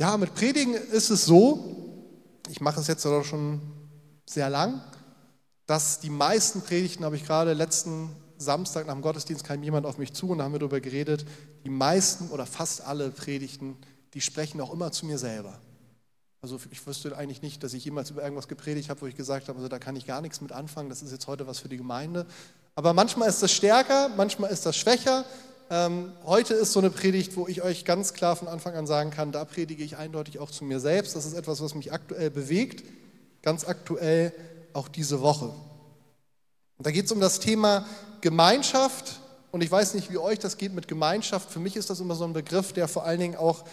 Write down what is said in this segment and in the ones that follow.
Ja, mit Predigen ist es so, ich mache es jetzt auch schon sehr lang, dass die meisten Predigten, habe ich gerade letzten Samstag nach dem Gottesdienst kam jemand auf mich zu und da haben wir darüber geredet, die meisten oder fast alle Predigten, die sprechen auch immer zu mir selber. Also ich wüsste eigentlich nicht, dass ich jemals über irgendwas gepredigt habe, wo ich gesagt habe, also da kann ich gar nichts mit anfangen, das ist jetzt heute was für die Gemeinde. Aber manchmal ist das stärker, manchmal ist das schwächer. Ähm, heute ist so eine Predigt, wo ich euch ganz klar von Anfang an sagen kann, da predige ich eindeutig auch zu mir selbst. Das ist etwas, was mich aktuell bewegt, ganz aktuell auch diese Woche. Und da geht es um das Thema Gemeinschaft. Und ich weiß nicht, wie euch das geht mit Gemeinschaft. Für mich ist das immer so ein Begriff, der vor allen Dingen auch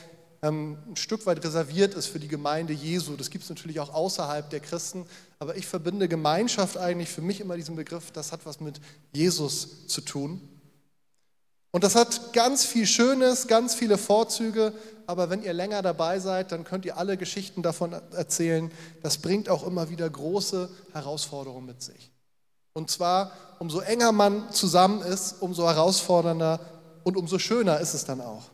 ähm, ein Stück weit reserviert ist für die Gemeinde Jesu. Das gibt es natürlich auch außerhalb der Christen. Aber ich verbinde Gemeinschaft eigentlich für mich immer diesen Begriff, das hat was mit Jesus zu tun. Und das hat ganz viel Schönes, ganz viele Vorzüge, aber wenn ihr länger dabei seid, dann könnt ihr alle Geschichten davon erzählen. Das bringt auch immer wieder große Herausforderungen mit sich. Und zwar, umso enger man zusammen ist, umso herausfordernder und umso schöner ist es dann auch.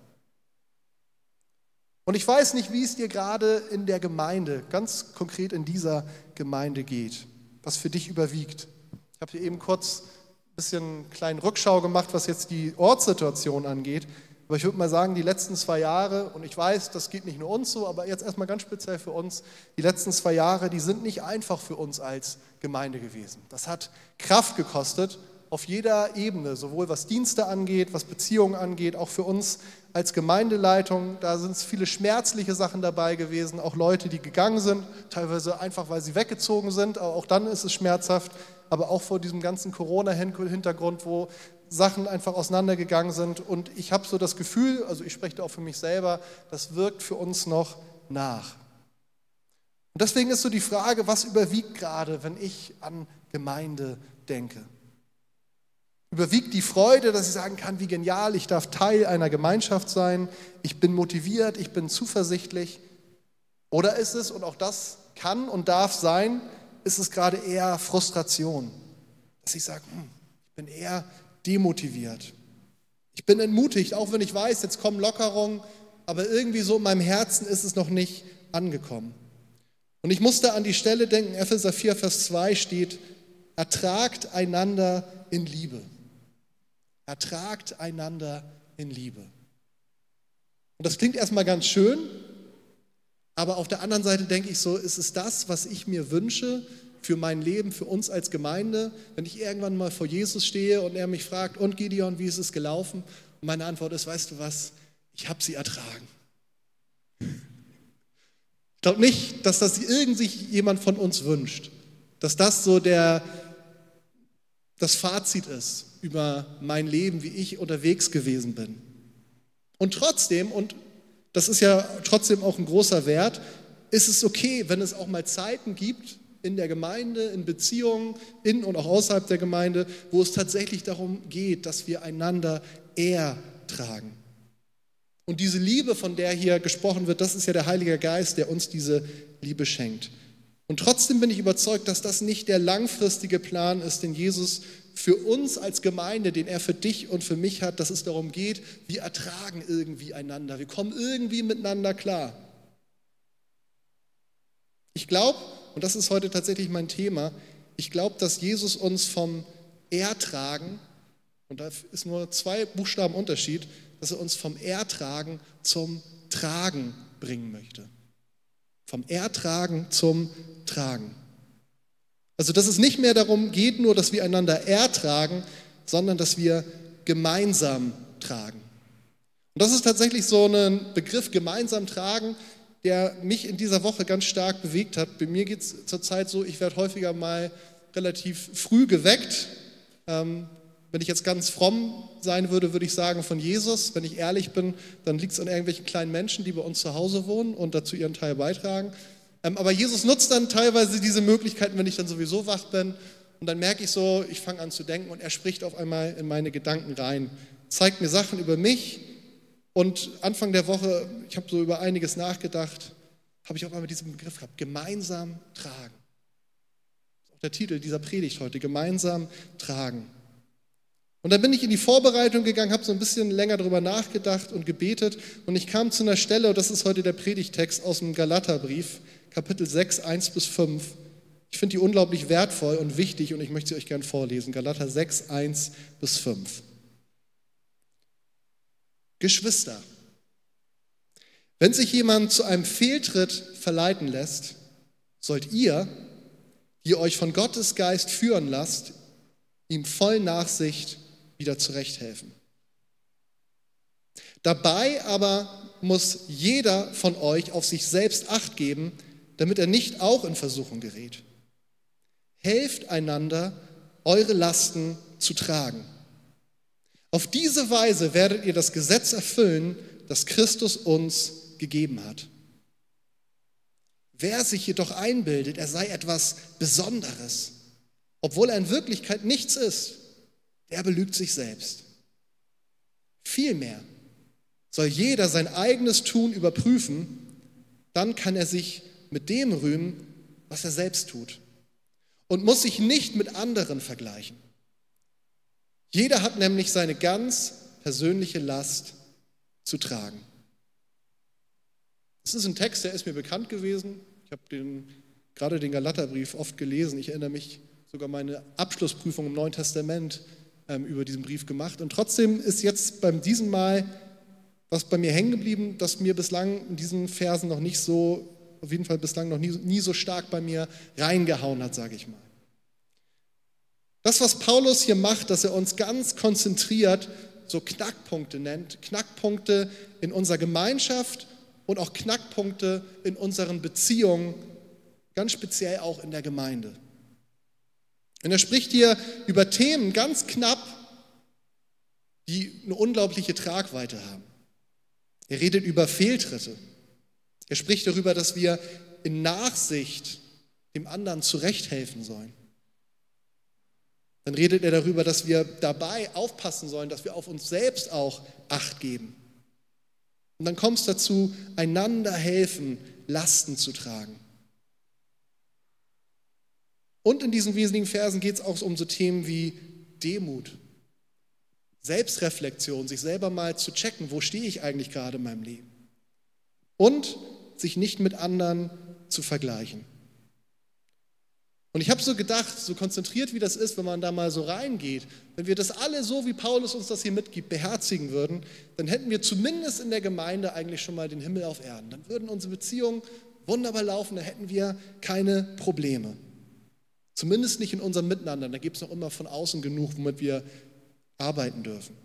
Und ich weiß nicht, wie es dir gerade in der Gemeinde, ganz konkret in dieser Gemeinde geht, was für dich überwiegt. Ich habe hier eben kurz bisschen kleinen Rückschau gemacht, was jetzt die Ortssituation angeht. Aber ich würde mal sagen, die letzten zwei Jahre, und ich weiß, das geht nicht nur uns so, aber jetzt erstmal ganz speziell für uns, die letzten zwei Jahre, die sind nicht einfach für uns als Gemeinde gewesen. Das hat Kraft gekostet auf jeder Ebene, sowohl was Dienste angeht, was Beziehungen angeht, auch für uns als Gemeindeleitung. Da sind viele schmerzliche Sachen dabei gewesen, auch Leute, die gegangen sind, teilweise einfach, weil sie weggezogen sind, auch dann ist es schmerzhaft, aber auch vor diesem ganzen Corona-Hintergrund, wo Sachen einfach auseinandergegangen sind. Und ich habe so das Gefühl, also ich spreche da auch für mich selber, das wirkt für uns noch nach. Und deswegen ist so die Frage, was überwiegt gerade, wenn ich an Gemeinde denke? Überwiegt die Freude, dass ich sagen kann, wie genial, ich darf Teil einer Gemeinschaft sein, ich bin motiviert, ich bin zuversichtlich? Oder ist es, und auch das kann und darf sein, ist es gerade eher Frustration, dass ich sage, hm, ich bin eher demotiviert. Ich bin entmutigt, auch wenn ich weiß, jetzt kommen Lockerungen, aber irgendwie so in meinem Herzen ist es noch nicht angekommen. Und ich musste an die Stelle denken, Epheser 4, Vers 2 steht, ertragt einander in Liebe. Ertragt einander in Liebe. Und das klingt erstmal ganz schön, aber auf der anderen Seite denke ich so, ist es das, was ich mir wünsche für mein Leben, für uns als Gemeinde, wenn ich irgendwann mal vor Jesus stehe und er mich fragt, und Gideon, wie ist es gelaufen? Und meine Antwort ist, weißt du was, ich habe sie ertragen. Ich glaube nicht, dass das irgend sich jemand von uns wünscht, dass das so der, das Fazit ist über mein Leben, wie ich unterwegs gewesen bin. Und trotzdem, und das ist ja trotzdem auch ein großer Wert, ist es okay, wenn es auch mal Zeiten gibt, in der Gemeinde, in Beziehungen, in und auch außerhalb der Gemeinde, wo es tatsächlich darum geht, dass wir einander ertragen. Und diese Liebe, von der hier gesprochen wird, das ist ja der Heilige Geist, der uns diese Liebe schenkt. Und trotzdem bin ich überzeugt, dass das nicht der langfristige Plan ist, den Jesus für uns als Gemeinde, den er für dich und für mich hat, dass es darum geht, wir ertragen irgendwie einander, wir kommen irgendwie miteinander klar. Ich glaube, und das ist heute tatsächlich mein Thema, ich glaube, dass Jesus uns vom Ertragen, und da ist nur zwei Buchstaben Unterschied, dass er uns vom Ertragen zum Tragen bringen möchte. Vom Ertragen zum Tragen. Also, dass es nicht mehr darum geht, nur, dass wir einander ertragen, sondern dass wir gemeinsam tragen. Und das ist tatsächlich so ein Begriff, gemeinsam tragen, der mich in dieser Woche ganz stark bewegt hat. Bei mir geht es zurzeit so, ich werde häufiger mal relativ früh geweckt. Ähm, wenn ich jetzt ganz fromm sein würde, würde ich sagen von Jesus. Wenn ich ehrlich bin, dann liegt es an irgendwelchen kleinen Menschen, die bei uns zu Hause wohnen und dazu ihren Teil beitragen. Ähm, aber Jesus nutzt dann teilweise diese Möglichkeiten, wenn ich dann sowieso wach bin. Und dann merke ich so, ich fange an zu denken und er spricht auf einmal in meine Gedanken rein, zeigt mir Sachen über mich, und Anfang der Woche, ich habe so über einiges nachgedacht, habe ich auch einmal diesen Begriff gehabt, gemeinsam tragen. Das ist auch der Titel dieser Predigt heute, gemeinsam tragen. Und dann bin ich in die Vorbereitung gegangen, habe so ein bisschen länger darüber nachgedacht und gebetet und ich kam zu einer Stelle, und das ist heute der Predigtext aus dem Galaterbrief, Kapitel 6, 1 bis 5. Ich finde die unglaublich wertvoll und wichtig und ich möchte sie euch gern vorlesen. Galater 6, 1 bis 5. Geschwister, wenn sich jemand zu einem Fehltritt verleiten lässt, sollt ihr, die euch von Gottes Geist führen lasst, ihm voll Nachsicht wieder zurechthelfen. Dabei aber muss jeder von euch auf sich selbst acht geben, damit er nicht auch in Versuchung gerät. Helft einander, eure Lasten zu tragen. Auf diese Weise werdet ihr das Gesetz erfüllen, das Christus uns gegeben hat. Wer sich jedoch einbildet, er sei etwas Besonderes, obwohl er in Wirklichkeit nichts ist, der belügt sich selbst. Vielmehr soll jeder sein eigenes Tun überprüfen, dann kann er sich mit dem rühmen, was er selbst tut und muss sich nicht mit anderen vergleichen. Jeder hat nämlich seine ganz persönliche Last zu tragen. Das ist ein Text, der ist mir bekannt gewesen. Ich habe den, gerade den Galaterbrief oft gelesen. Ich erinnere mich sogar meine Abschlussprüfung im Neuen Testament ähm, über diesen Brief gemacht. Und trotzdem ist jetzt beim diesem Mal was bei mir hängen geblieben, das mir bislang in diesen Versen noch nicht so, auf jeden Fall bislang noch nie, nie so stark bei mir reingehauen hat, sage ich mal. Das, was Paulus hier macht, dass er uns ganz konzentriert so Knackpunkte nennt, Knackpunkte in unserer Gemeinschaft und auch Knackpunkte in unseren Beziehungen, ganz speziell auch in der Gemeinde. Und er spricht hier über Themen ganz knapp, die eine unglaubliche Tragweite haben. Er redet über Fehltritte. Er spricht darüber, dass wir in Nachsicht dem anderen zurechthelfen sollen. Dann redet er darüber, dass wir dabei aufpassen sollen, dass wir auf uns selbst auch Acht geben. Und dann kommt es dazu, einander helfen, Lasten zu tragen. Und in diesen wesentlichen Versen geht es auch um so Themen wie Demut, Selbstreflexion, sich selber mal zu checken, wo stehe ich eigentlich gerade in meinem Leben. Und sich nicht mit anderen zu vergleichen. Und ich habe so gedacht, so konzentriert wie das ist, wenn man da mal so reingeht, wenn wir das alle so, wie Paulus uns das hier mitgibt, beherzigen würden, dann hätten wir zumindest in der Gemeinde eigentlich schon mal den Himmel auf Erden. Dann würden unsere Beziehungen wunderbar laufen, da hätten wir keine Probleme. Zumindest nicht in unserem Miteinander. Da gibt es noch immer von außen genug, womit wir arbeiten dürfen.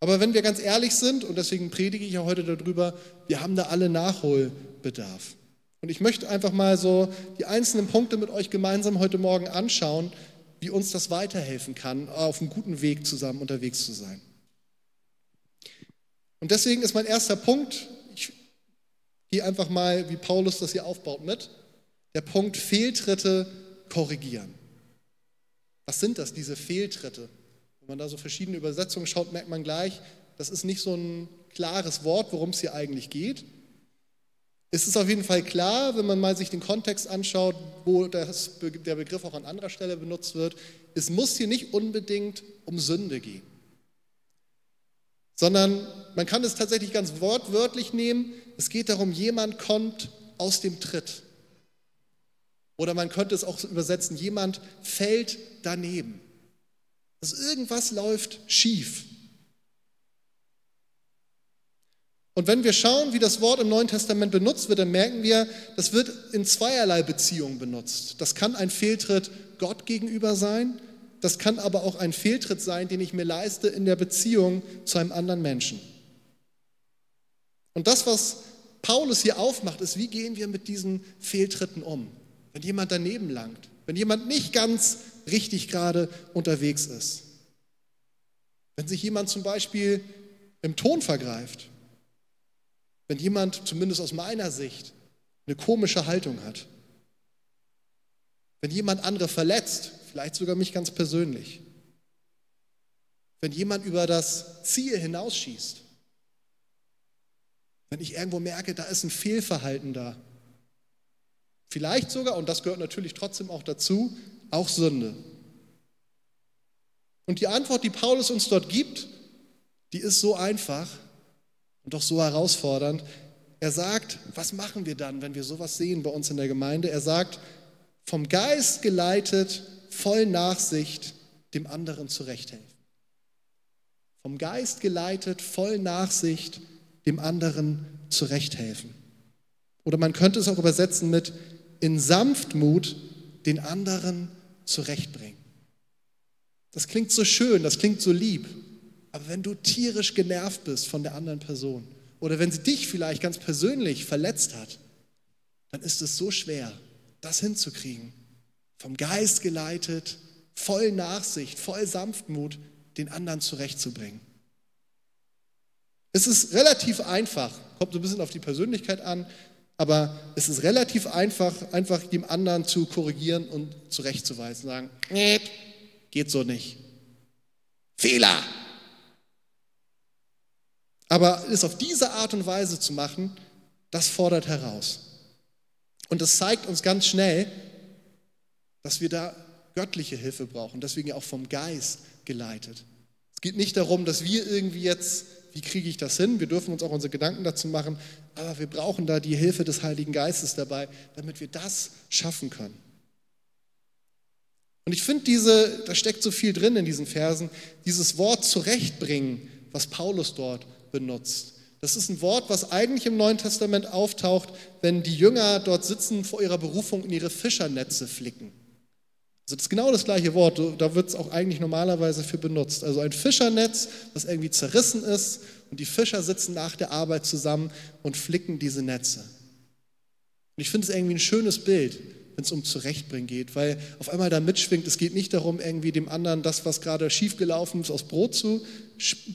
Aber wenn wir ganz ehrlich sind, und deswegen predige ich ja heute darüber, wir haben da alle Nachholbedarf. Und ich möchte einfach mal so die einzelnen Punkte mit euch gemeinsam heute Morgen anschauen, wie uns das weiterhelfen kann, auf einem guten Weg zusammen unterwegs zu sein. Und deswegen ist mein erster Punkt, ich gehe einfach mal, wie Paulus das hier aufbaut, mit, der Punkt Fehltritte korrigieren. Was sind das, diese Fehltritte? Wenn man da so verschiedene Übersetzungen schaut, merkt man gleich, das ist nicht so ein klares Wort, worum es hier eigentlich geht. Es ist auf jeden Fall klar, wenn man mal sich den Kontext anschaut, wo das, der Begriff auch an anderer Stelle benutzt wird, es muss hier nicht unbedingt um Sünde gehen, sondern man kann es tatsächlich ganz wortwörtlich nehmen. Es geht darum, jemand kommt aus dem Tritt. Oder man könnte es auch übersetzen, jemand fällt daneben. Also irgendwas läuft schief. Und wenn wir schauen, wie das Wort im Neuen Testament benutzt wird, dann merken wir, das wird in zweierlei Beziehungen benutzt. Das kann ein Fehltritt Gott gegenüber sein, das kann aber auch ein Fehltritt sein, den ich mir leiste in der Beziehung zu einem anderen Menschen. Und das, was Paulus hier aufmacht, ist, wie gehen wir mit diesen Fehltritten um, wenn jemand daneben langt, wenn jemand nicht ganz richtig gerade unterwegs ist, wenn sich jemand zum Beispiel im Ton vergreift wenn jemand, zumindest aus meiner Sicht, eine komische Haltung hat. Wenn jemand andere verletzt, vielleicht sogar mich ganz persönlich. Wenn jemand über das Ziel hinausschießt. Wenn ich irgendwo merke, da ist ein Fehlverhalten da. Vielleicht sogar, und das gehört natürlich trotzdem auch dazu, auch Sünde. Und die Antwort, die Paulus uns dort gibt, die ist so einfach und doch so herausfordernd. Er sagt, was machen wir dann, wenn wir sowas sehen bei uns in der Gemeinde? Er sagt, vom Geist geleitet, voll Nachsicht, dem anderen zurechthelfen. Vom Geist geleitet, voll Nachsicht, dem anderen zurechthelfen. Oder man könnte es auch übersetzen mit in Sanftmut den anderen zurechtbringen. Das klingt so schön, das klingt so lieb. Aber wenn du tierisch genervt bist von der anderen Person oder wenn sie dich vielleicht ganz persönlich verletzt hat, dann ist es so schwer, das hinzukriegen. Vom Geist geleitet, voll Nachsicht, voll Sanftmut, den anderen zurechtzubringen. Es ist relativ einfach, kommt so ein bisschen auf die Persönlichkeit an, aber es ist relativ einfach, einfach dem anderen zu korrigieren und zurechtzuweisen, sagen, geht so nicht. Fehler. Aber es auf diese Art und Weise zu machen, das fordert heraus. Und das zeigt uns ganz schnell, dass wir da göttliche Hilfe brauchen, deswegen auch vom Geist geleitet. Es geht nicht darum, dass wir irgendwie jetzt, wie kriege ich das hin? Wir dürfen uns auch unsere Gedanken dazu machen, aber wir brauchen da die Hilfe des Heiligen Geistes dabei, damit wir das schaffen können. Und ich finde diese, da steckt so viel drin in diesen Versen, dieses Wort zurechtbringen, was Paulus dort benutzt. Das ist ein Wort, was eigentlich im Neuen Testament auftaucht, wenn die Jünger dort sitzen vor ihrer Berufung in ihre Fischernetze flicken. Also das ist genau das gleiche Wort, da wird es auch eigentlich normalerweise für benutzt. Also ein Fischernetz, das irgendwie zerrissen ist und die Fischer sitzen nach der Arbeit zusammen und flicken diese Netze. Und ich finde es irgendwie ein schönes Bild, wenn es um Zurechtbringen geht, weil auf einmal da mitschwingt, es geht nicht darum, irgendwie dem anderen das, was gerade schiefgelaufen ist, aus Brot zu,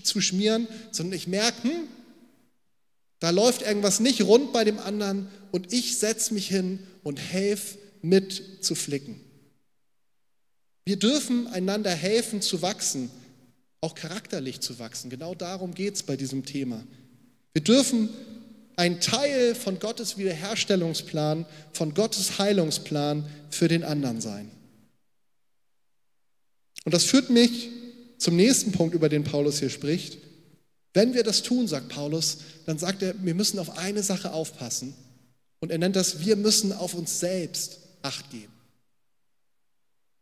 zu schmieren, sondern ich merke, hm, da läuft irgendwas nicht rund bei dem anderen und ich setze mich hin und helfe mit zu flicken. Wir dürfen einander helfen zu wachsen, auch charakterlich zu wachsen. Genau darum geht es bei diesem Thema. Wir dürfen ein Teil von Gottes Wiederherstellungsplan, von Gottes Heilungsplan für den anderen sein. Und das führt mich zum nächsten Punkt, über den Paulus hier spricht. Wenn wir das tun, sagt Paulus, dann sagt er, wir müssen auf eine Sache aufpassen. Und er nennt das, wir müssen auf uns selbst acht geben.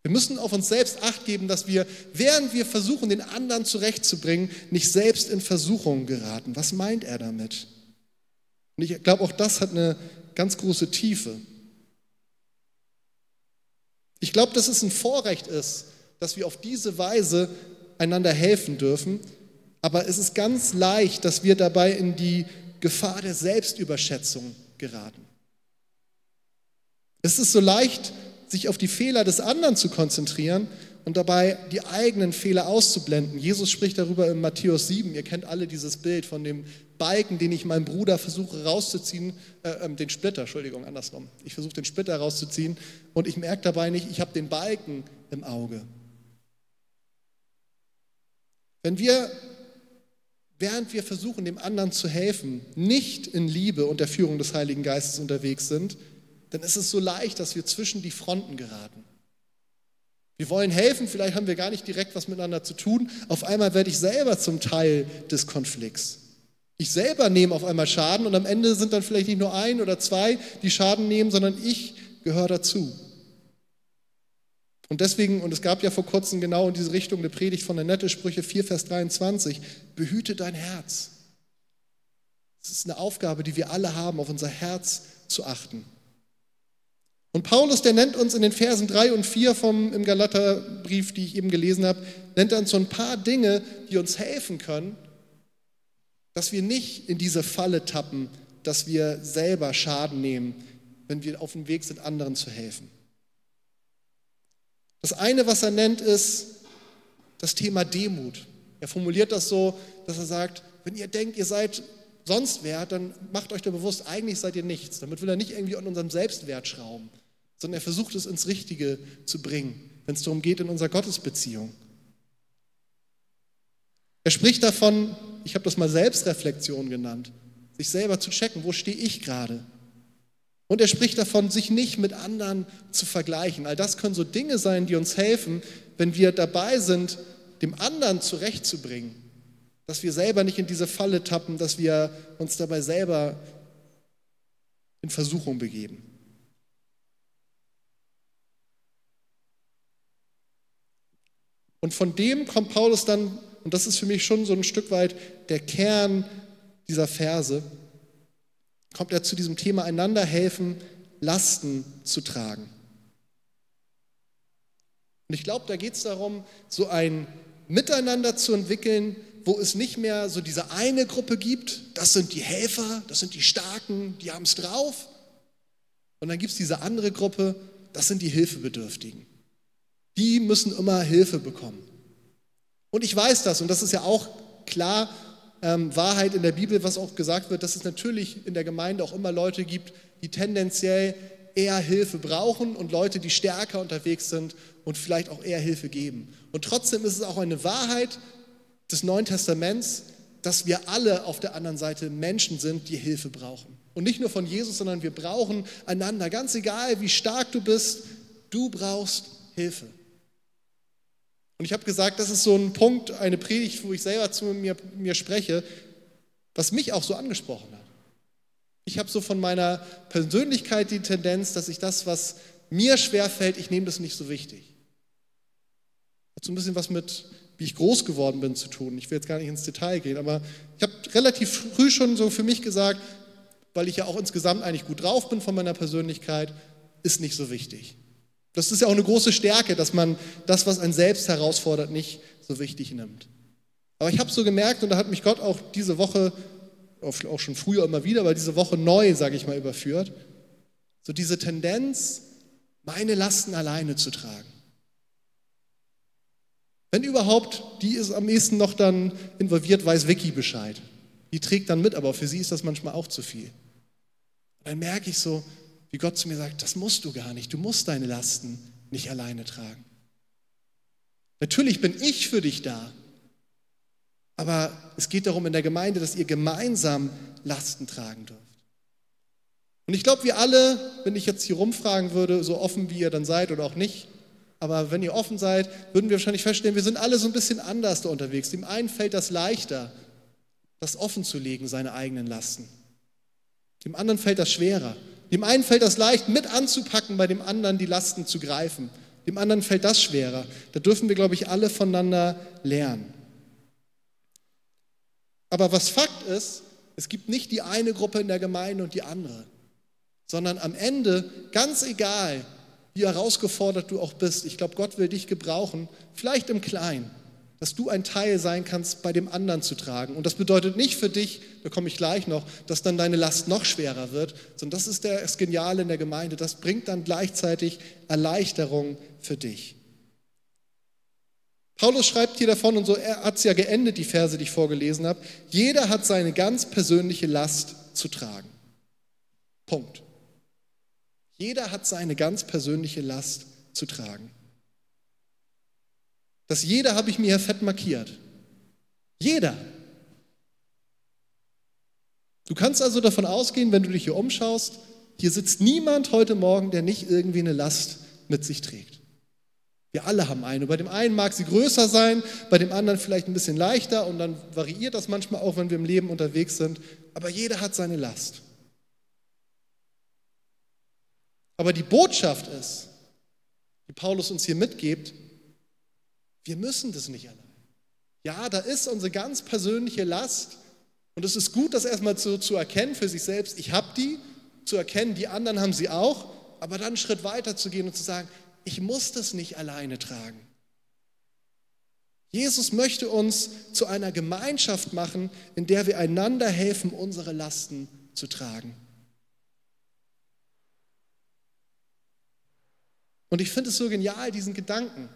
Wir müssen auf uns selbst acht geben, dass wir, während wir versuchen, den anderen zurechtzubringen, nicht selbst in Versuchung geraten. Was meint er damit? Und ich glaube, auch das hat eine ganz große Tiefe. Ich glaube, dass es ein Vorrecht ist, dass wir auf diese Weise einander helfen dürfen, aber es ist ganz leicht, dass wir dabei in die Gefahr der Selbstüberschätzung geraten. Es ist so leicht, sich auf die Fehler des anderen zu konzentrieren und dabei die eigenen Fehler auszublenden. Jesus spricht darüber in Matthäus 7. Ihr kennt alle dieses Bild von dem Balken, den ich meinem Bruder versuche rauszuziehen, äh, äh, den Splitter, Entschuldigung, andersrum. Ich versuche den Splitter rauszuziehen und ich merke dabei nicht, ich habe den Balken im Auge. Wenn wir, während wir versuchen, dem anderen zu helfen, nicht in Liebe und der Führung des Heiligen Geistes unterwegs sind, dann ist es so leicht, dass wir zwischen die Fronten geraten. Wir wollen helfen, vielleicht haben wir gar nicht direkt was miteinander zu tun. Auf einmal werde ich selber zum Teil des Konflikts. Ich selber nehme auf einmal Schaden und am Ende sind dann vielleicht nicht nur ein oder zwei, die Schaden nehmen, sondern ich gehöre dazu. Und deswegen, und es gab ja vor kurzem genau in diese Richtung eine Predigt von der Nette Sprüche 4, Vers 23, behüte dein Herz. Es ist eine Aufgabe, die wir alle haben, auf unser Herz zu achten. Und Paulus, der nennt uns in den Versen 3 und 4 vom, im Galaterbrief, die ich eben gelesen habe, nennt uns so ein paar Dinge, die uns helfen können, dass wir nicht in diese Falle tappen, dass wir selber Schaden nehmen, wenn wir auf dem Weg sind, anderen zu helfen. Das eine, was er nennt, ist das Thema Demut. Er formuliert das so, dass er sagt, wenn ihr denkt, ihr seid sonst wer, dann macht euch da bewusst, eigentlich seid ihr nichts. Damit will er nicht irgendwie an unserem Selbstwert schrauben sondern er versucht es ins Richtige zu bringen, wenn es darum geht in unserer Gottesbeziehung. Er spricht davon, ich habe das mal Selbstreflexion genannt, sich selber zu checken, wo stehe ich gerade. Und er spricht davon, sich nicht mit anderen zu vergleichen. All das können so Dinge sein, die uns helfen, wenn wir dabei sind, dem anderen zurechtzubringen, dass wir selber nicht in diese Falle tappen, dass wir uns dabei selber in Versuchung begeben. Und von dem kommt Paulus dann, und das ist für mich schon so ein Stück weit der Kern dieser Verse, kommt er zu diesem Thema einander helfen, Lasten zu tragen. Und ich glaube, da geht es darum, so ein Miteinander zu entwickeln, wo es nicht mehr so diese eine Gruppe gibt, das sind die Helfer, das sind die Starken, die haben es drauf. Und dann gibt es diese andere Gruppe, das sind die Hilfebedürftigen. Die müssen immer Hilfe bekommen. Und ich weiß das, und das ist ja auch klar ähm, Wahrheit in der Bibel, was auch gesagt wird, dass es natürlich in der Gemeinde auch immer Leute gibt, die tendenziell eher Hilfe brauchen und Leute, die stärker unterwegs sind und vielleicht auch eher Hilfe geben. Und trotzdem ist es auch eine Wahrheit des Neuen Testaments, dass wir alle auf der anderen Seite Menschen sind, die Hilfe brauchen. Und nicht nur von Jesus, sondern wir brauchen einander. Ganz egal, wie stark du bist, du brauchst Hilfe. Und ich habe gesagt, das ist so ein Punkt, eine Predigt, wo ich selber zu mir, mir spreche, was mich auch so angesprochen hat. Ich habe so von meiner Persönlichkeit die Tendenz, dass ich das, was mir schwerfällt, ich nehme das nicht so wichtig. Hat so ein bisschen was mit, wie ich groß geworden bin, zu tun. Ich will jetzt gar nicht ins Detail gehen, aber ich habe relativ früh schon so für mich gesagt, weil ich ja auch insgesamt eigentlich gut drauf bin von meiner Persönlichkeit, ist nicht so wichtig. Das ist ja auch eine große Stärke, dass man das, was einen selbst herausfordert, nicht so wichtig nimmt. Aber ich habe so gemerkt, und da hat mich Gott auch diese Woche auch schon früher immer wieder, aber diese Woche neu, sage ich mal, überführt. So diese Tendenz, meine Lasten alleine zu tragen. Wenn überhaupt, die ist am ehesten noch dann involviert, weiß Vicky Bescheid. Die trägt dann mit, aber für sie ist das manchmal auch zu viel. Dann merke ich so, wie Gott zu mir sagt, das musst du gar nicht, du musst deine Lasten nicht alleine tragen. Natürlich bin ich für dich da, aber es geht darum in der Gemeinde, dass ihr gemeinsam Lasten tragen dürft. Und ich glaube, wir alle, wenn ich jetzt hier rumfragen würde, so offen wie ihr dann seid oder auch nicht, aber wenn ihr offen seid, würden wir wahrscheinlich feststellen, wir sind alle so ein bisschen anders da unterwegs. Dem einen fällt das leichter, das offen zu legen, seine eigenen Lasten. Dem anderen fällt das schwerer. Dem einen fällt das leicht, mit anzupacken, bei dem anderen die Lasten zu greifen. Dem anderen fällt das schwerer. Da dürfen wir, glaube ich, alle voneinander lernen. Aber was Fakt ist, es gibt nicht die eine Gruppe in der Gemeinde und die andere, sondern am Ende, ganz egal, wie herausgefordert du auch bist, ich glaube, Gott will dich gebrauchen, vielleicht im Kleinen, dass du ein Teil sein kannst, bei dem anderen zu tragen. Und das bedeutet nicht für dich, da komme ich gleich noch, dass dann deine Last noch schwerer wird, sondern das ist das Geniale in der Gemeinde. Das bringt dann gleichzeitig Erleichterung für dich. Paulus schreibt hier davon, und so hat es ja geendet, die Verse, die ich vorgelesen habe, jeder hat seine ganz persönliche Last zu tragen. Punkt. Jeder hat seine ganz persönliche Last zu tragen. Das jeder habe ich mir hier fett markiert. Jeder. Du kannst also davon ausgehen, wenn du dich hier umschaust, hier sitzt niemand heute Morgen, der nicht irgendwie eine Last mit sich trägt. Wir alle haben eine. Bei dem einen mag sie größer sein, bei dem anderen vielleicht ein bisschen leichter und dann variiert das manchmal auch, wenn wir im Leben unterwegs sind. Aber jeder hat seine Last. Aber die Botschaft ist, die Paulus uns hier mitgibt, wir müssen das nicht allein. Ja, da ist unsere ganz persönliche Last und es ist gut, das erstmal zu, zu erkennen für sich selbst. Ich habe die, zu erkennen, die anderen haben sie auch, aber dann einen Schritt weiter zu gehen und zu sagen, ich muss das nicht alleine tragen. Jesus möchte uns zu einer Gemeinschaft machen, in der wir einander helfen, unsere Lasten zu tragen. Und ich finde es so genial, diesen Gedanken,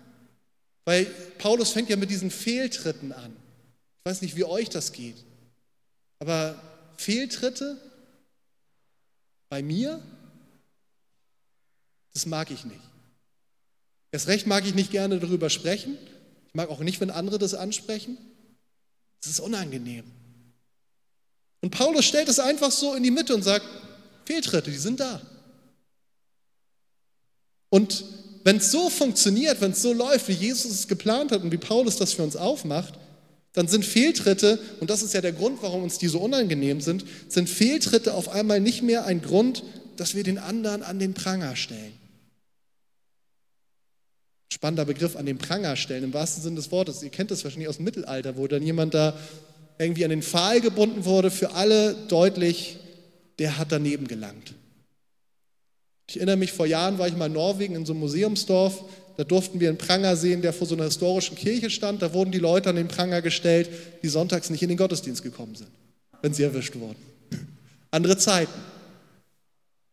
weil Paulus fängt ja mit diesen Fehltritten an. Ich weiß nicht, wie euch das geht, aber Fehltritte bei mir, das mag ich nicht. Erst recht mag ich nicht gerne darüber sprechen. Ich mag auch nicht, wenn andere das ansprechen. Das ist unangenehm. Und Paulus stellt es einfach so in die Mitte und sagt, Fehltritte, die sind da. Und wenn es so funktioniert, wenn es so läuft, wie Jesus es geplant hat und wie Paulus das für uns aufmacht, dann sind Fehltritte, und das ist ja der Grund, warum uns die so unangenehm sind, sind Fehltritte auf einmal nicht mehr ein Grund, dass wir den anderen an den Pranger stellen. Spannender Begriff an den Pranger stellen, im wahrsten Sinne des Wortes. Ihr kennt das wahrscheinlich aus dem Mittelalter, wo dann jemand da irgendwie an den Pfahl gebunden wurde, für alle deutlich, der hat daneben gelangt. Ich erinnere mich, vor Jahren war ich mal in Norwegen in so einem Museumsdorf. Da durften wir einen Pranger sehen, der vor so einer historischen Kirche stand. Da wurden die Leute an den Pranger gestellt, die sonntags nicht in den Gottesdienst gekommen sind, wenn sie erwischt wurden. Andere Zeiten.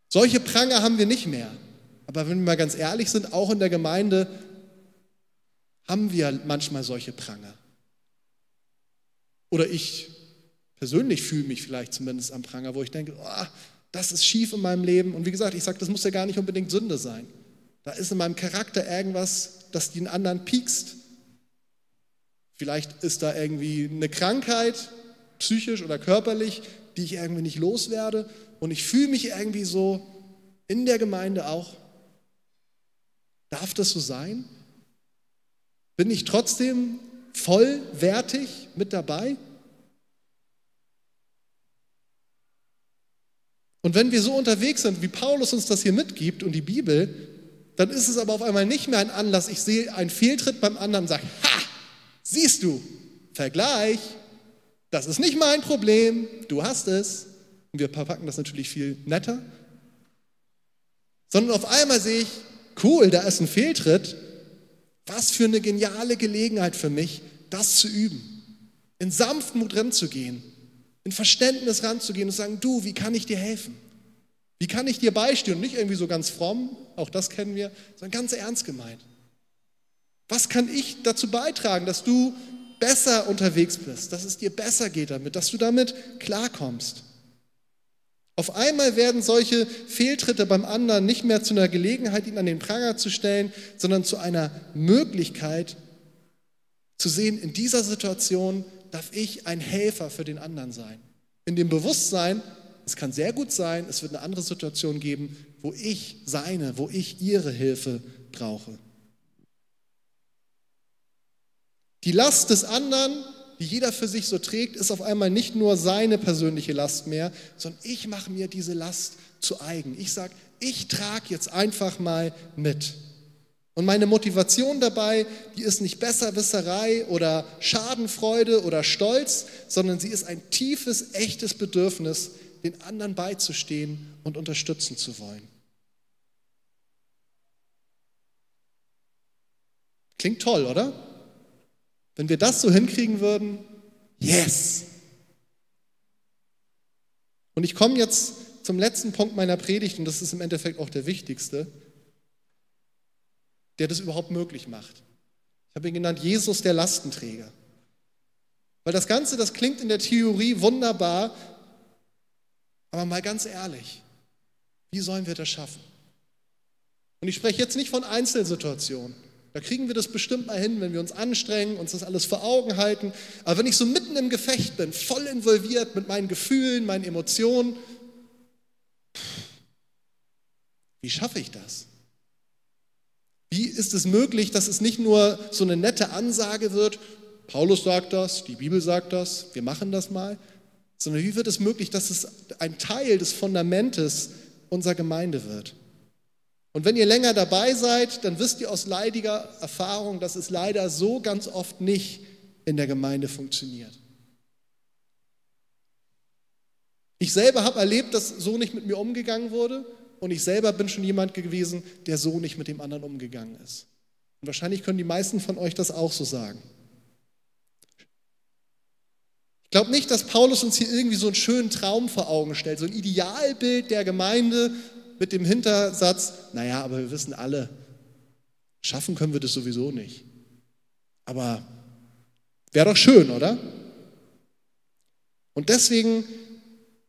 Solche Pranger haben wir nicht mehr. Aber wenn wir mal ganz ehrlich sind, auch in der Gemeinde haben wir manchmal solche Pranger. Oder ich persönlich fühle mich vielleicht zumindest am Pranger, wo ich denke, oh, das ist schief in meinem Leben. Und wie gesagt, ich sage, das muss ja gar nicht unbedingt Sünde sein. Da ist in meinem Charakter irgendwas, das den anderen piekst. Vielleicht ist da irgendwie eine Krankheit, psychisch oder körperlich, die ich irgendwie nicht loswerde. Und ich fühle mich irgendwie so in der Gemeinde auch. Darf das so sein? Bin ich trotzdem vollwertig mit dabei? Und wenn wir so unterwegs sind, wie Paulus uns das hier mitgibt und die Bibel, dann ist es aber auf einmal nicht mehr ein Anlass, ich sehe einen Fehltritt beim anderen und sage, ha, siehst du, Vergleich, das ist nicht mein Problem, du hast es. Und wir verpacken das natürlich viel netter. Sondern auf einmal sehe ich, cool, da ist ein Fehltritt. Was für eine geniale Gelegenheit für mich, das zu üben. In Sanftmut ranzugehen in Verständnis ranzugehen und sagen, du, wie kann ich dir helfen? Wie kann ich dir beistehen? Nicht irgendwie so ganz fromm, auch das kennen wir, sondern ganz ernst gemeint. Was kann ich dazu beitragen, dass du besser unterwegs bist, dass es dir besser geht damit, dass du damit klarkommst? Auf einmal werden solche Fehltritte beim anderen nicht mehr zu einer Gelegenheit, ihn an den Pranger zu stellen, sondern zu einer Möglichkeit zu sehen, in dieser Situation darf ich ein Helfer für den anderen sein. In dem Bewusstsein, es kann sehr gut sein, es wird eine andere Situation geben, wo ich seine, wo ich ihre Hilfe brauche. Die Last des anderen, die jeder für sich so trägt, ist auf einmal nicht nur seine persönliche Last mehr, sondern ich mache mir diese Last zu eigen. Ich sage, ich trage jetzt einfach mal mit. Und meine Motivation dabei, die ist nicht Besserwisserei oder Schadenfreude oder Stolz, sondern sie ist ein tiefes, echtes Bedürfnis, den anderen beizustehen und unterstützen zu wollen. Klingt toll, oder? Wenn wir das so hinkriegen würden, yes! Und ich komme jetzt zum letzten Punkt meiner Predigt und das ist im Endeffekt auch der wichtigste der das überhaupt möglich macht. Ich habe ihn genannt Jesus der Lastenträger. Weil das Ganze, das klingt in der Theorie wunderbar, aber mal ganz ehrlich, wie sollen wir das schaffen? Und ich spreche jetzt nicht von Einzelsituationen. Da kriegen wir das bestimmt mal hin, wenn wir uns anstrengen, uns das alles vor Augen halten. Aber wenn ich so mitten im Gefecht bin, voll involviert mit meinen Gefühlen, meinen Emotionen, wie schaffe ich das? Wie ist es möglich, dass es nicht nur so eine nette Ansage wird, Paulus sagt das, die Bibel sagt das, wir machen das mal, sondern wie wird es möglich, dass es ein Teil des Fundamentes unserer Gemeinde wird? Und wenn ihr länger dabei seid, dann wisst ihr aus leidiger Erfahrung, dass es leider so ganz oft nicht in der Gemeinde funktioniert. Ich selber habe erlebt, dass so nicht mit mir umgegangen wurde und ich selber bin schon jemand gewesen, der so nicht mit dem anderen umgegangen ist. Und wahrscheinlich können die meisten von euch das auch so sagen. Ich glaube nicht, dass Paulus uns hier irgendwie so einen schönen Traum vor Augen stellt, so ein Idealbild der Gemeinde mit dem Hintersatz, naja, aber wir wissen alle, schaffen können wir das sowieso nicht. Aber wäre doch schön, oder? Und deswegen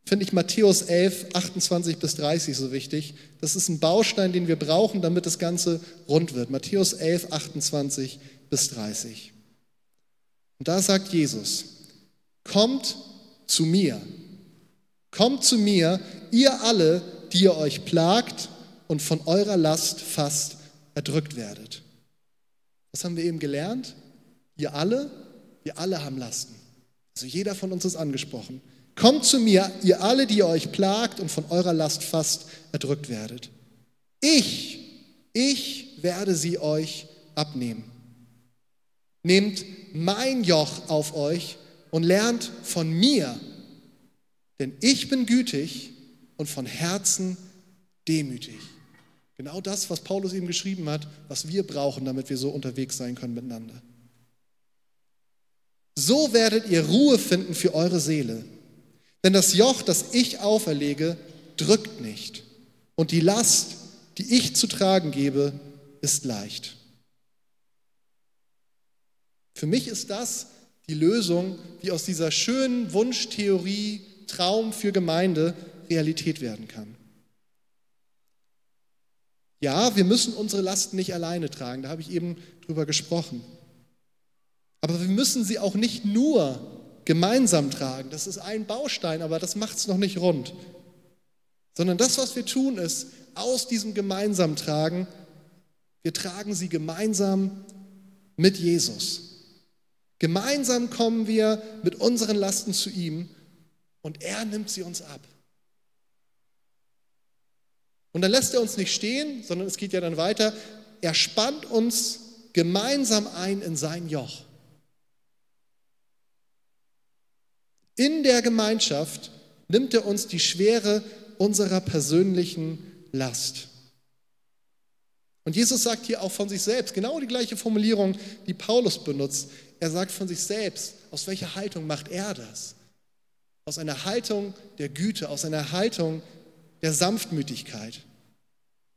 finde ich Matthäus 11, 28 bis 30 so wichtig. Das ist ein Baustein, den wir brauchen, damit das Ganze rund wird. Matthäus 11, 28 bis 30. Und da sagt Jesus, kommt zu mir, kommt zu mir, ihr alle, die ihr euch plagt und von eurer Last fast erdrückt werdet. Was haben wir eben gelernt? Ihr alle, wir alle haben Lasten. Also jeder von uns ist angesprochen. Kommt zu mir, ihr alle, die euch plagt und von eurer Last fast erdrückt werdet. Ich, ich werde sie euch abnehmen. Nehmt mein Joch auf euch und lernt von mir, denn ich bin gütig und von Herzen demütig. Genau das, was Paulus eben geschrieben hat, was wir brauchen, damit wir so unterwegs sein können miteinander. So werdet ihr Ruhe finden für eure Seele. Denn das Joch, das ich auferlege, drückt nicht. Und die Last, die ich zu tragen gebe, ist leicht. Für mich ist das die Lösung, wie aus dieser schönen Wunschtheorie, Traum für Gemeinde Realität werden kann. Ja, wir müssen unsere Lasten nicht alleine tragen, da habe ich eben drüber gesprochen. Aber wir müssen sie auch nicht nur gemeinsam tragen. Das ist ein Baustein, aber das macht es noch nicht rund. Sondern das, was wir tun, ist, aus diesem gemeinsam tragen, wir tragen sie gemeinsam mit Jesus. Gemeinsam kommen wir mit unseren Lasten zu ihm und er nimmt sie uns ab. Und dann lässt er uns nicht stehen, sondern es geht ja dann weiter. Er spannt uns gemeinsam ein in sein Joch. In der Gemeinschaft nimmt er uns die Schwere unserer persönlichen Last. Und Jesus sagt hier auch von sich selbst, genau die gleiche Formulierung, die Paulus benutzt. Er sagt von sich selbst, aus welcher Haltung macht er das? Aus einer Haltung der Güte, aus einer Haltung der Sanftmütigkeit.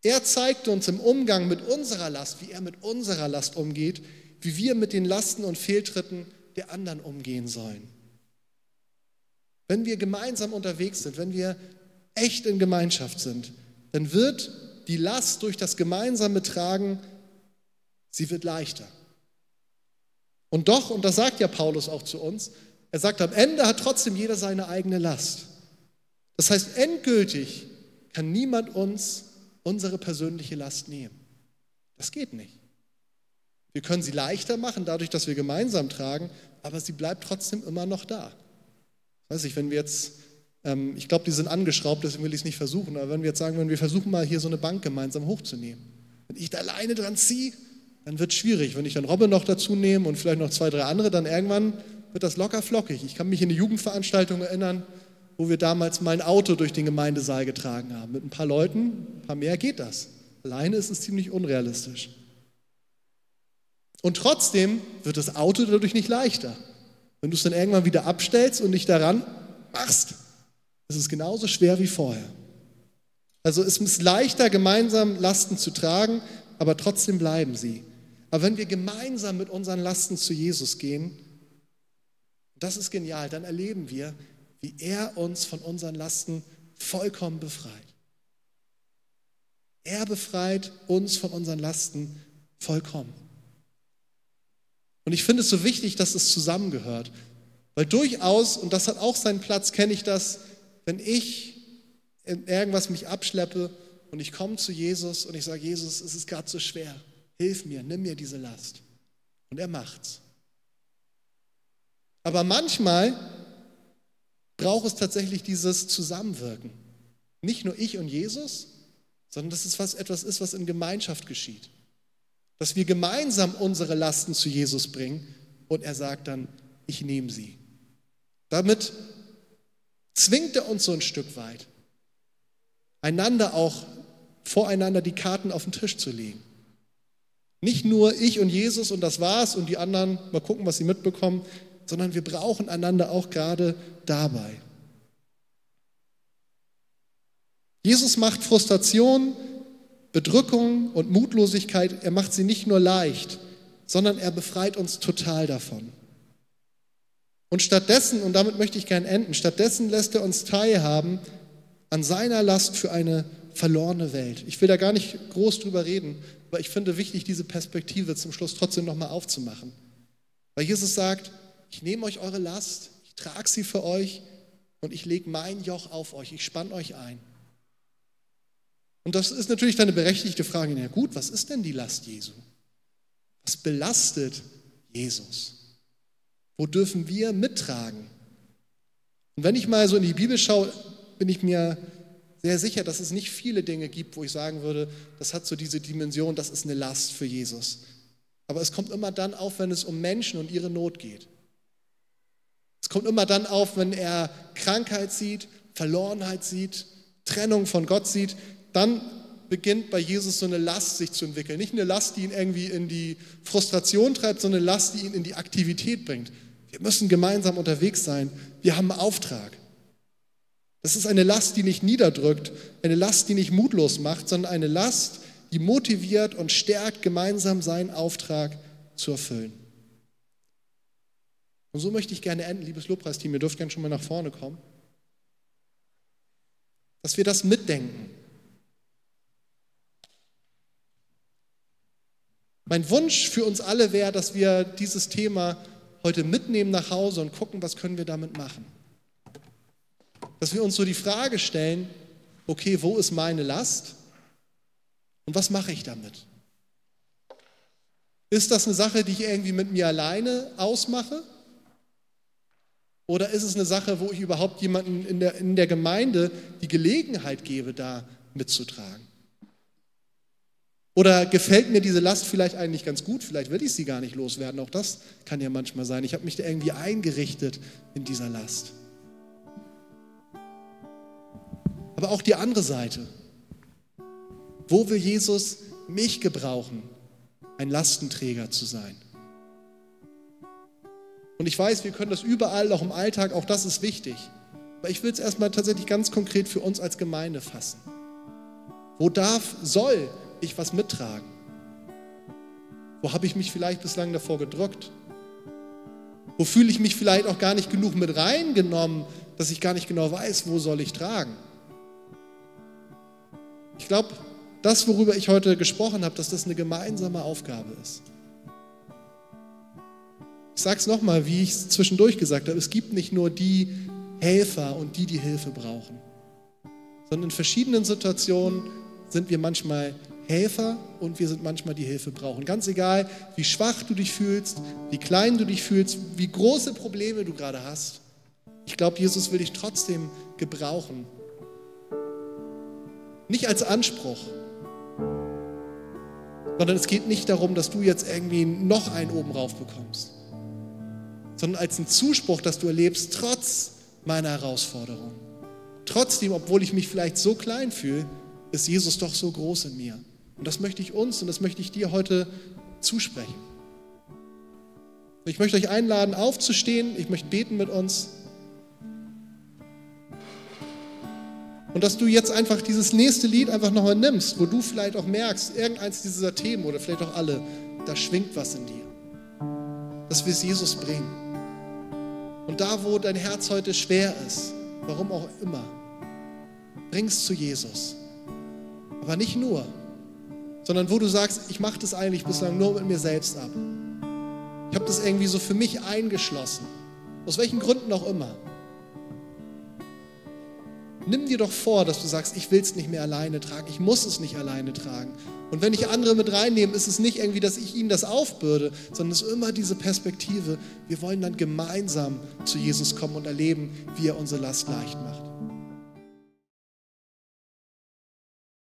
Er zeigt uns im Umgang mit unserer Last, wie er mit unserer Last umgeht, wie wir mit den Lasten und Fehltritten der anderen umgehen sollen. Wenn wir gemeinsam unterwegs sind, wenn wir echt in Gemeinschaft sind, dann wird die Last durch das gemeinsame Tragen, sie wird leichter. Und doch, und das sagt ja Paulus auch zu uns, er sagt, am Ende hat trotzdem jeder seine eigene Last. Das heißt, endgültig kann niemand uns unsere persönliche Last nehmen. Das geht nicht. Wir können sie leichter machen, dadurch, dass wir gemeinsam tragen, aber sie bleibt trotzdem immer noch da. Weiß ich, wenn wir jetzt, ähm, ich glaube, die sind angeschraubt, deswegen will ich es nicht versuchen, aber wenn wir jetzt sagen, wenn wir versuchen mal hier so eine Bank gemeinsam hochzunehmen, wenn ich da alleine dran ziehe, dann wird es schwierig. Wenn ich dann Robbe noch dazu nehme und vielleicht noch zwei, drei andere, dann irgendwann wird das locker flockig. Ich kann mich in eine Jugendveranstaltung erinnern, wo wir damals mal ein Auto durch den Gemeindesaal getragen haben. Mit ein paar Leuten, ein paar mehr geht das. Alleine ist es ziemlich unrealistisch. Und trotzdem wird das Auto dadurch nicht leichter. Wenn du es dann irgendwann wieder abstellst und nicht daran machst, ist es genauso schwer wie vorher. Also es ist leichter, gemeinsam Lasten zu tragen, aber trotzdem bleiben sie. Aber wenn wir gemeinsam mit unseren Lasten zu Jesus gehen, das ist genial, dann erleben wir, wie er uns von unseren Lasten vollkommen befreit. Er befreit uns von unseren Lasten vollkommen. Und ich finde es so wichtig, dass es zusammengehört. Weil durchaus, und das hat auch seinen Platz, kenne ich das, wenn ich in irgendwas mich abschleppe und ich komme zu Jesus und ich sage, Jesus, es ist gerade so schwer. Hilf mir, nimm mir diese Last. Und er macht's. Aber manchmal braucht es tatsächlich dieses Zusammenwirken. Nicht nur ich und Jesus, sondern dass es was, etwas ist, was in Gemeinschaft geschieht. Dass wir gemeinsam unsere Lasten zu Jesus bringen und er sagt dann, ich nehme sie. Damit zwingt er uns so ein Stück weit, einander auch voreinander die Karten auf den Tisch zu legen. Nicht nur ich und Jesus und das war's und die anderen mal gucken, was sie mitbekommen, sondern wir brauchen einander auch gerade dabei. Jesus macht Frustration, Bedrückung und Mutlosigkeit, er macht sie nicht nur leicht, sondern er befreit uns total davon. Und stattdessen, und damit möchte ich gern enden, stattdessen lässt er uns teilhaben an seiner Last für eine verlorene Welt. Ich will da gar nicht groß drüber reden, aber ich finde wichtig, diese Perspektive zum Schluss trotzdem nochmal aufzumachen. Weil Jesus sagt, ich nehme euch eure Last, ich trage sie für euch und ich lege mein Joch auf euch, ich spanne euch ein. Und das ist natürlich dann eine berechtigte Frage. Na gut, was ist denn die Last Jesu? Was belastet Jesus? Wo dürfen wir mittragen? Und wenn ich mal so in die Bibel schaue, bin ich mir sehr sicher, dass es nicht viele Dinge gibt, wo ich sagen würde, das hat so diese Dimension, das ist eine Last für Jesus. Aber es kommt immer dann auf, wenn es um Menschen und ihre Not geht. Es kommt immer dann auf, wenn er Krankheit sieht, Verlorenheit sieht, Trennung von Gott sieht, dann beginnt bei Jesus so eine Last sich zu entwickeln. Nicht eine Last, die ihn irgendwie in die Frustration treibt, sondern eine Last, die ihn in die Aktivität bringt. Wir müssen gemeinsam unterwegs sein. Wir haben einen Auftrag. Das ist eine Last, die nicht niederdrückt, eine Last, die nicht mutlos macht, sondern eine Last, die motiviert und stärkt, gemeinsam seinen Auftrag zu erfüllen. Und so möchte ich gerne enden, liebes Lobpreisteam, ihr dürft gerne schon mal nach vorne kommen, dass wir das mitdenken. Mein Wunsch für uns alle wäre, dass wir dieses Thema heute mitnehmen nach Hause und gucken, was können wir damit machen. Dass wir uns so die Frage stellen, okay, wo ist meine Last und was mache ich damit? Ist das eine Sache, die ich irgendwie mit mir alleine ausmache? Oder ist es eine Sache, wo ich überhaupt jemanden in der, in der Gemeinde die Gelegenheit gebe, da mitzutragen? Oder gefällt mir diese Last vielleicht eigentlich ganz gut? Vielleicht will ich sie gar nicht loswerden. Auch das kann ja manchmal sein. Ich habe mich da irgendwie eingerichtet in dieser Last. Aber auch die andere Seite. Wo will Jesus mich gebrauchen, ein Lastenträger zu sein? Und ich weiß, wir können das überall, auch im Alltag, auch das ist wichtig. Aber ich will es erstmal tatsächlich ganz konkret für uns als Gemeinde fassen. Wo darf, soll ich was mittragen? Wo habe ich mich vielleicht bislang davor gedrückt? Wo fühle ich mich vielleicht auch gar nicht genug mit reingenommen, dass ich gar nicht genau weiß, wo soll ich tragen? Ich glaube, das, worüber ich heute gesprochen habe, dass das eine gemeinsame Aufgabe ist. Ich sage es nochmal, wie ich es zwischendurch gesagt habe, es gibt nicht nur die Helfer und die, die Hilfe brauchen, sondern in verschiedenen Situationen sind wir manchmal Helfer und wir sind manchmal die Hilfe brauchen. Ganz egal, wie schwach du dich fühlst, wie klein du dich fühlst, wie große Probleme du gerade hast. Ich glaube, Jesus will dich trotzdem gebrauchen. Nicht als Anspruch, sondern es geht nicht darum, dass du jetzt irgendwie noch einen oben rauf bekommst sondern als einen Zuspruch, dass du erlebst, trotz meiner Herausforderung. Trotzdem, obwohl ich mich vielleicht so klein fühle, ist Jesus doch so groß in mir. Und das möchte ich uns und das möchte ich dir heute zusprechen. Ich möchte euch einladen, aufzustehen. Ich möchte beten mit uns. Und dass du jetzt einfach dieses nächste Lied einfach nochmal nimmst, wo du vielleicht auch merkst, irgendeins dieser Themen oder vielleicht auch alle, da schwingt was in dir. Dass wir es Jesus bringen. Und da, wo dein Herz heute schwer ist, warum auch immer, bring es zu Jesus. Aber nicht nur, sondern wo du sagst, ich mache das eigentlich bislang nur mit mir selbst ab. Ich habe das irgendwie so für mich eingeschlossen. Aus welchen Gründen auch immer. Nimm dir doch vor, dass du sagst, ich will es nicht mehr alleine tragen, ich muss es nicht alleine tragen. Und wenn ich andere mit reinnehme, ist es nicht irgendwie, dass ich ihnen das aufbürde, sondern es ist immer diese Perspektive, wir wollen dann gemeinsam zu Jesus kommen und erleben, wie er unsere Last leicht macht.